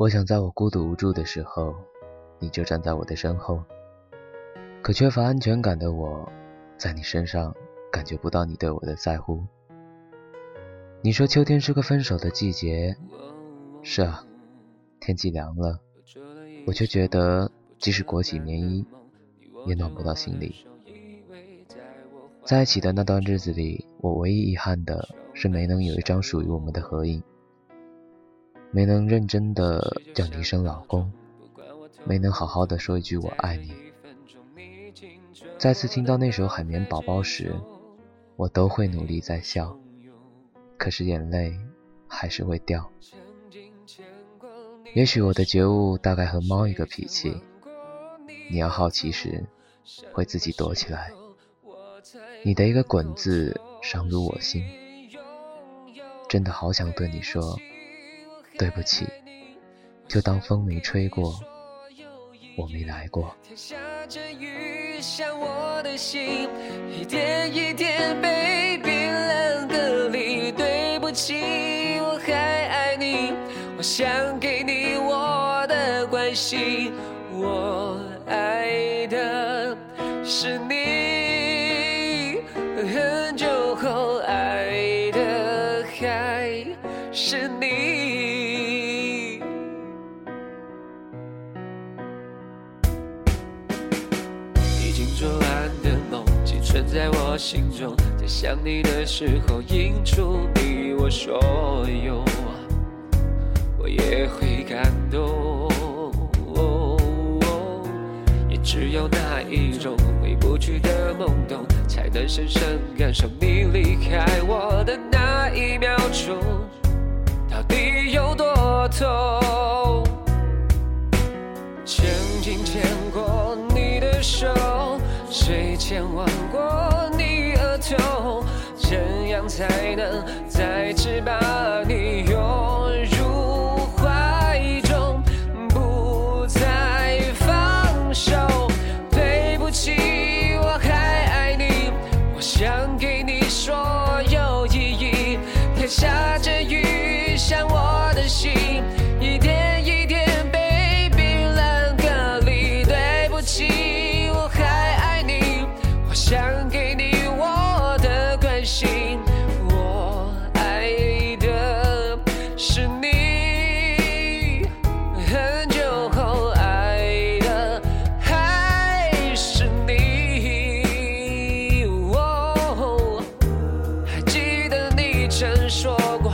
我想在我孤独无助的时候，你就站在我的身后。可缺乏安全感的我，在你身上感觉不到你对我的在乎。你说秋天是个分手的季节，是啊，天气凉了，我却觉得即使裹起棉衣，也暖不到心里。在一起的那段日子里，我唯一遗憾的是没能有一张属于我们的合影。没能认真的叫你一声老公，没能好好的说一句我爱你。再次听到那首《海绵宝宝》时，我都会努力在笑，可是眼泪还是会掉。也许我的觉悟大概和猫一个脾气，你要好奇时，会自己躲起来。你的一个滚字伤入我心，真的好想对你说。对不起，就当风没吹过，我没来过。天下着雨，像我的心，一点一点被冰冷隔离。对不起，我还爱你，我想给你我的关心，我爱的是你，做完的梦，仅存在我心中，在想你的时候，映出你我所有，我也会感动。也只有那一种回不去的懵懂，才能深深感受你离开我的那一秒钟，到底有多痛。才能再次把你。拥入怀中不再放手对不起我还爱你。我想给你所有意义天下着雨像我的心一点一点被冰冷隔离对不起我还爱你。我想给你我的关心。曾说过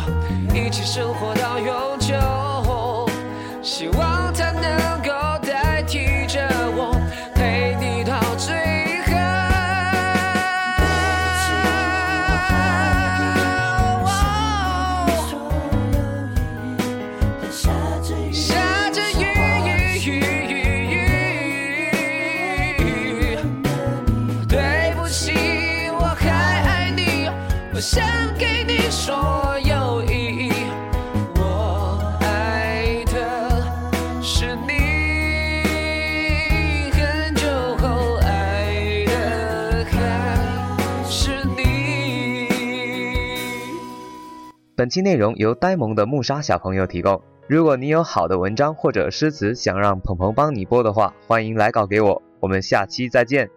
一起生活到永久希望他能够代替着我陪你到最后。我有下着雨下着雨雨雨对不起我还爱你我想给你说有意义，我爱的是你，很久后爱的还是你本期内容由呆萌的木沙小朋友提供。如果你有好的文章或者诗词想让鹏鹏帮你播的话，欢迎来稿给我。我们下期再见。